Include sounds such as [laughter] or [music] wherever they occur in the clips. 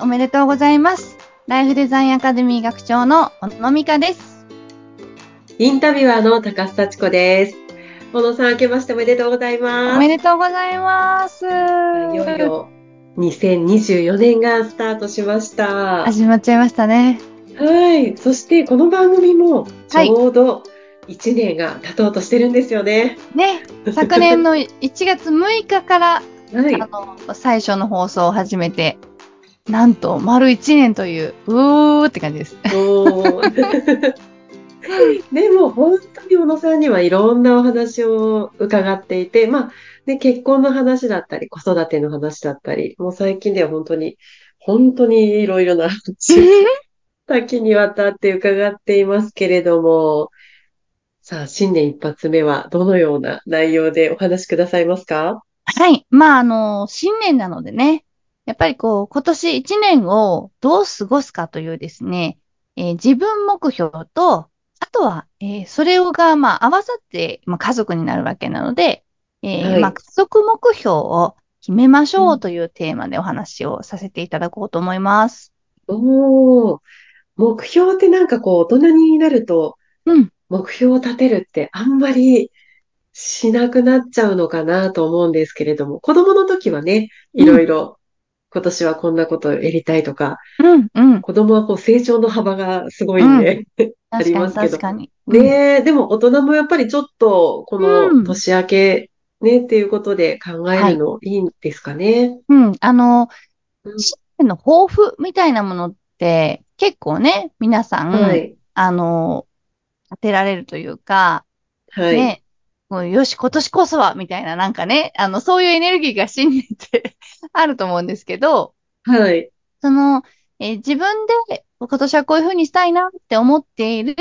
おめでとうございます。ライフデザインアカデミー学長の小野美香です。インタビュアーの高須幸子です。小野さん、明けましておめでとうございおます。めでとうございます。いよいよ2024年がスタートしました。始まっちゃいましたね。はい。そしてこの番組もちょうど1年が経とうとしてるんですよね。ね、昨年の1月6日から、[laughs] はい。あの、最初の放送を始めて、なんと、丸1年という、うーって感じです。[laughs] でも本当に小野さんにはいろんなお話を伺っていて、まあ、ね、結婚の話だったり、子育ての話だったり、もう最近では本当に、本当にいろいろな話多岐にわたって伺っていますけれども、さあ、新年一発目はどのような内容でお話しくださいますか？はい。まあ、あの、新年なのでね、やっぱりこう、今年1年をどう過ごすかというですね、えー自分目標と、あとは、えーそれをが、まあ、合わさって、まあ、家族になるわけなので、えーはいまあ、家族目標を決めましょううんというテーマでお話をさせていただこうと思います。おー、目標ってなんかこう、大人になると、うん。目標を立てるってあんまりしなくなっちゃうのかなと思うんですけれども、子供の時はね、いろいろ今年はこんなことをやりたいとか、うん、うん。子供はこう成長の幅がすごいんで、[laughs] あ確かに、りますけど確かに。ねえ、でも大人もやっぱりちょっとこうんの年明けねっていうことで考えるのいいんですかね？うん。うん。あの、うん新年の抱負みたいなものって、結構ね、皆さん、はい、あの、立てられるというか、はい、ね、もうよし、今年こそは、みたいな、なんかね、あの、そういうエネルギーが新年って [laughs] あると思うんですけど、はい、その、えー自分で今年はこういうふうにしたいなって思っている、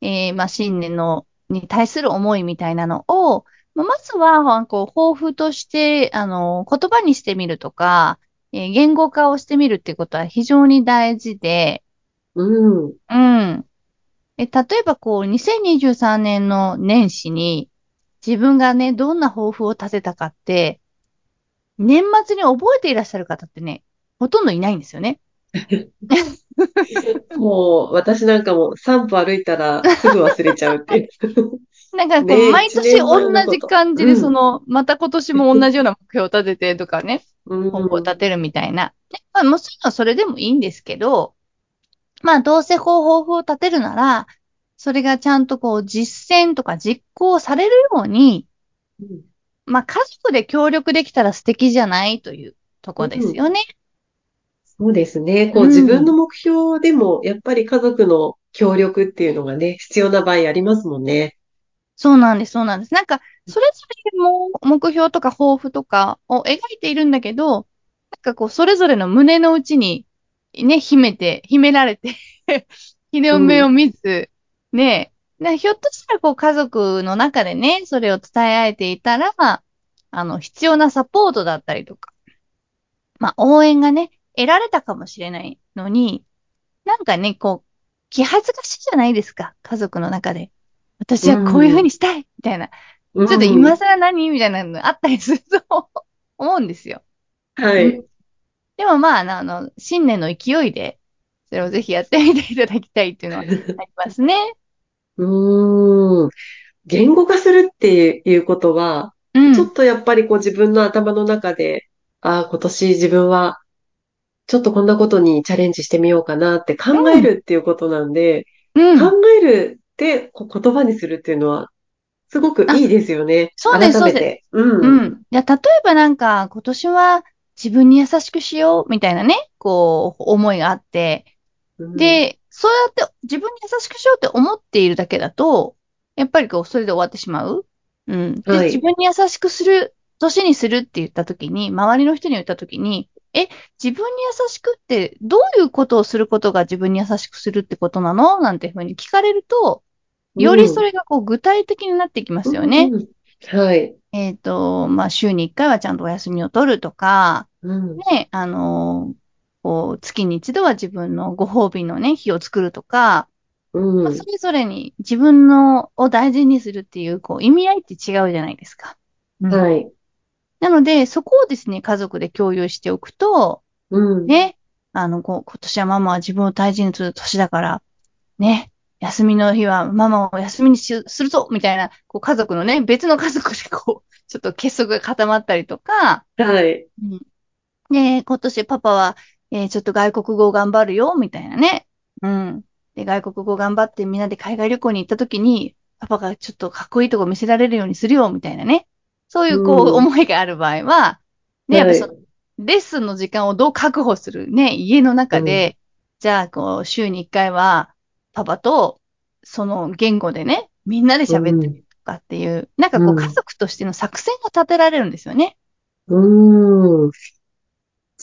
えーまあ、新年の、に対する思いみたいなのを、まあまずは、こう、抱負として、あの、言葉にしてみるとか、えー言語化をしてみるっていうことは非常に大事で、うん、うん。え、例えばこう、2023年の年始に、自分がね、どんな抱負を立てたかって、年末に覚えていらっしゃる方ってね、ほとんどいないんですよね。[laughs] もう私なんかも3歩歩いたらすぐ忘れちゃうっていう。[laughs] なんかこねう、え毎年同じ感じで、うんその、また今年も同じような目標を立ててとかね、うん、抱負を立てるみたいな。でまあ、もちろんそれでもいいんですけど、まあ、どうせこう抱負を立てるなら、それがちゃんとこう、実践とか実行されるように、うんまあ、家族で協力できたら素敵じゃないというとこですよね。そうですね。こううん自分の目標でもやっぱり家族の協力っていうのがね、必要な場合ありますもんね。そうなんです、そうなんです。なんか、それぞれも目標とか抱負とかを描いているんだけど、なんかこう、それぞれの胸の内にね、秘めて、秘められて、[laughs] 日の目を見ず、ね、ねひょっとしたらこう、家族の中でね、それを伝え合えていたら、あの、必要なサポートだったりとか、まあ、応援がね、得られたかもしれないのに、なんかね、こう、気恥ずかしいじゃないですか、家族の中で。私はこういうふうにしたいみたいな。ちょっと今更何みたいなのあったりすると [laughs] 思うんですよ。うんはい。でもまあ、あのあの、新年の勢いで、それをぜひやってみていただきたいっていうのはありますね。うーん。言語化するっていうことは、うん。ちょっとやっぱりこう自分の頭の中で、ああ、今年自分はちょっとこんなことにチャレンジしてみようかなって考えるっていうことなんで、うん。考えるってこう言葉にするっていうのは、すごくいいですよね。そうです改めて。う。うんん。いや、例えばなんか、今年は自分に優しくしようみたいなね、こう、思いがあって、うん、で、そうやって自分に優しくしようって思っているだけだと、やっぱりこう、それで終わってしまう。うん。で、はい自分に優しくする、年にするって言ったときに、周りの人に言ったときに、え、自分に優しくって、どういうことをすることが自分に優しくするってことなの？なんていうふうに聞かれると、よりそれがこう具体的になってきますよね。うんはい。えっと、まあ、週に1回はちゃんとお休みを取るとか、うん。ね、あの、こう、月に一度は自分のご褒美のね、日を作るとか、うんまあ、それぞれに自分のを大事にするっていう、こう、意味合いって違うじゃないですか。うんはい。なので、そこをですね、家族で共有しておくと、うん。ね、あの、こう今年はママは自分を大事にする年だから、ね、休みの日はママを休みにしするぞみたいな、こう家族のね、別の家族でこう、ちょっと結束が固まったりとか、はい。うんで、今年パパは、えーちょっと外国語を頑張るよ、みたいなね。うん。で、外国語頑張ってみんなで海外旅行に行った時に、パパがちょっとかっこいいとこ見せられるようにするよ、みたいなね。そういう、こう、うん思いがある場合は、ね、やっぱそのはいレッスンの時間をどう確保するね、家の中で、じゃあ、こう、週に1回は、パパと、その言語でね、みんなで喋ってみるとかっていう、なんかこう、うん家族としての作戦が立てられるんですよね。うん。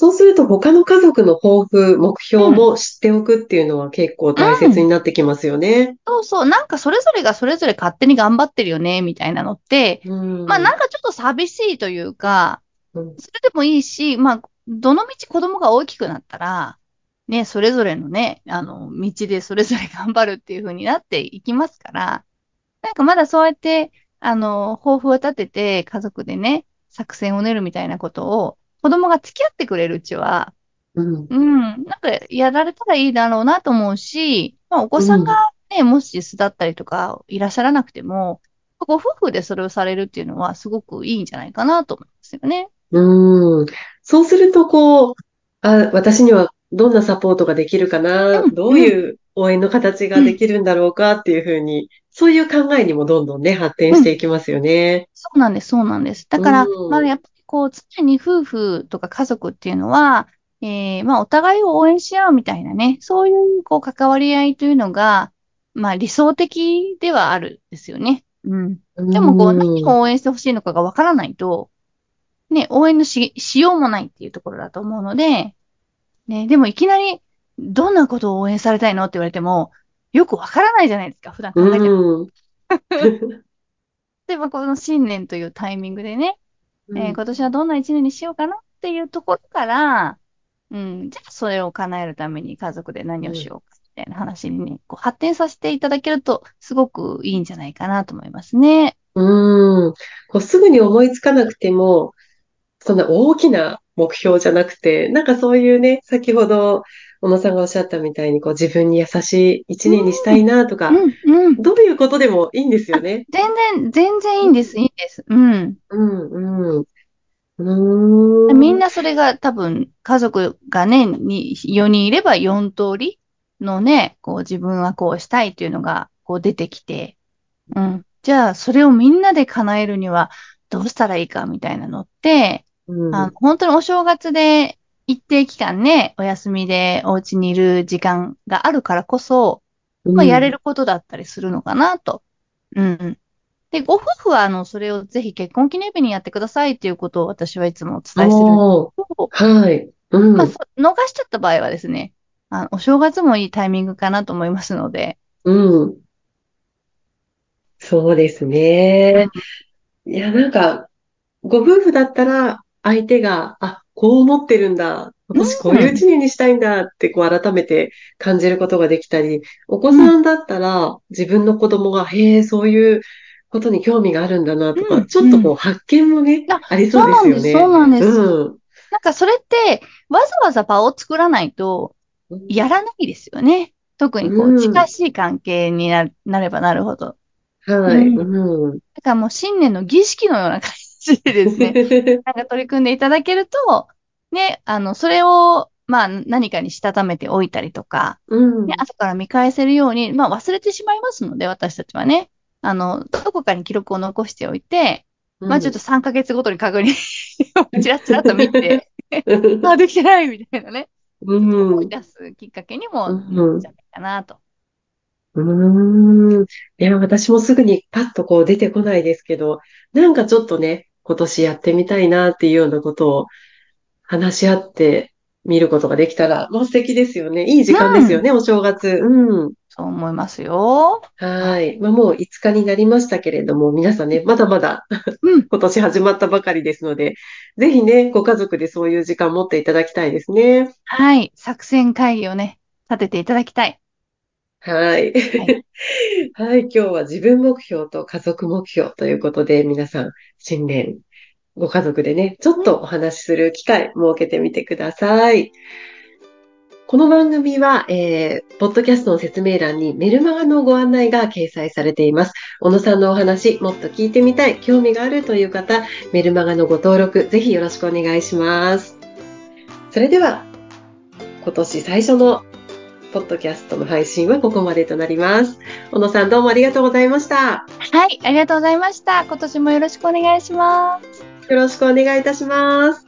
そうすると他の家族の抱負、目標も知っておくっていうのは結構大切になってきますよね。そうそう、なんかそれぞれがそれぞれ勝手に頑張ってるよね、みたいなのって、うん。まあなんかちょっと寂しいというか、うんそれでもいいし、まあ、どの道子供が大きくなったら、ね、それぞれのね、あの、道でそれぞれ頑張るっていう風になっていきますから、なんかまだそうやって、あの、抱負を立てて家族でね、作戦を練るみたいなことを、子供が付き合ってくれるうちは、うん。うん、なんかやられたらいいだろうなと思うし、まあお子さんがね、もし巣だったりとかいらっしゃらなくても、ご夫婦でそれをされるっていうのはすごくいいんじゃないかなと思いますよね。うん。そうすると、こう、あ、私にはどんなサポートができるかな、うんどういう応援の形ができるんだろうかっていうふうに、そういう考えにもどんどんね、発展していきますよね。そうなんです、そうなんです。だから、うんまあやっぱりこう、常に夫婦とか家族っていうのは、えー、まあお互いを応援し合うみたいなね、そういうこう関わり合いというのが、まあ理想的ではあるんですよね。うん。でもこう、うん何を応援してほしいのかがわからないと、ね、応援のし、しようもないっていうところだと思うので、ね、でもいきなり、どんなことを応援されたいのって言われても、よくわからないじゃないですか、普段考えても。うん。例えばこの新年というタイミングでね、うんえー今年はどんな一年にしようかなっていうところから、うん、じゃあそれを叶えるために家族で何をしようかみたいな話にね、こう発展させていただけると、すごくいいんじゃないかなと思いますね。うん。こうすぐに思いつかなくても、そんな大きな目標じゃなくて、なんかそういうね、先ほど小野さんがおっしゃったみたいに、こう自分に優しい一年にしたいなとか、うん、うん。どういうことでもいいんですよね。全然、全然いいんです、いいんです。うん。うん、うん。うーん。みんなそれが多分、家族がね、に4人いれば4通りのね、こう自分はこうしたいっていうのがこう出てきて、うん。じゃあ、それをみんなで叶えるにはどうしたらいいかみたいなのって、うんあの本当にお正月で一定期間ね、お休みでお家にいる時間があるからこそ、まあ、やれることだったりするのかなと。うん。で、ご夫婦は、あの、それをぜひ結婚記念日にやってくださいっていうことを私はいつもお伝えするんですけど、はい。うん。まあ、そ逃しちゃった場合はですね、あの、お正月もいいタイミングかなと思いますので、うん。そうですね。いや、なんか、ご夫婦だったら、相手が、あ、こう思ってるんだ。私こういう一年にしたいんだって、こう改めて感じることができたり、お子さんだったら、自分の子供が、へえ、そういうことに興味があるんだなとか、うんちょっとこう発見もね、あありそうですよね。そうなんです、そうなんです。うん。なんかそれって、わざわざ場を作らないと、やらないですよね。特にこう、うん近しい関係にななればなるほど。はい。うんうん。だからもう新年の儀式のような感じでですね、[laughs] なんか取り組んでいただけると、ね、あの、それを、まあ、何かにしたためておいたりとか、うんね、後から見返せるように、まあ、忘れてしまいますので、私たちはね。あの、どこかに記録を残しておいて、まあ、ちょっと3ヶ月ごとに確認をチラチラっと見て、[laughs] あ、できてないみたいなね、うん。思い出すきっかけにもなるんじゃないかなと。うーん。いや、私もすぐにパッとこう出てこないですけど、なんかちょっとね、今年やってみたいなっていうようなことを話し合って見ることができたら、もう素敵ですよね。いい時間ですよね、お正月。うん。そう思いますよ。はい。まあ、もう5日になりましたけれども、皆さんね、まだまだうん。[laughs] 今年始まったばかりですので、ぜひね、ご家族でそういう時間持っていただきたいですね。はい。作戦会議をね、立てていただきたい。はい。はい [laughs] はい、今日は自分目標と家族目標ということで、皆さん、新年、ご家族でね、ちょっとお話しする機会設けてみてください。この番組は、えー、ポッドキャストの説明欄にメルマガのご案内が掲載されています。小野さんのお話、もっと聞いてみたい、興味があるという方、メルマガのご登録、ぜひよろしくお願いします。それでは、今年最初のポッドキャストの配信はここまでとなります。小野さんどうもありがとうございました。はい、ありがとうございました。今年もよろしくお願いします。よろしくお願いいたします。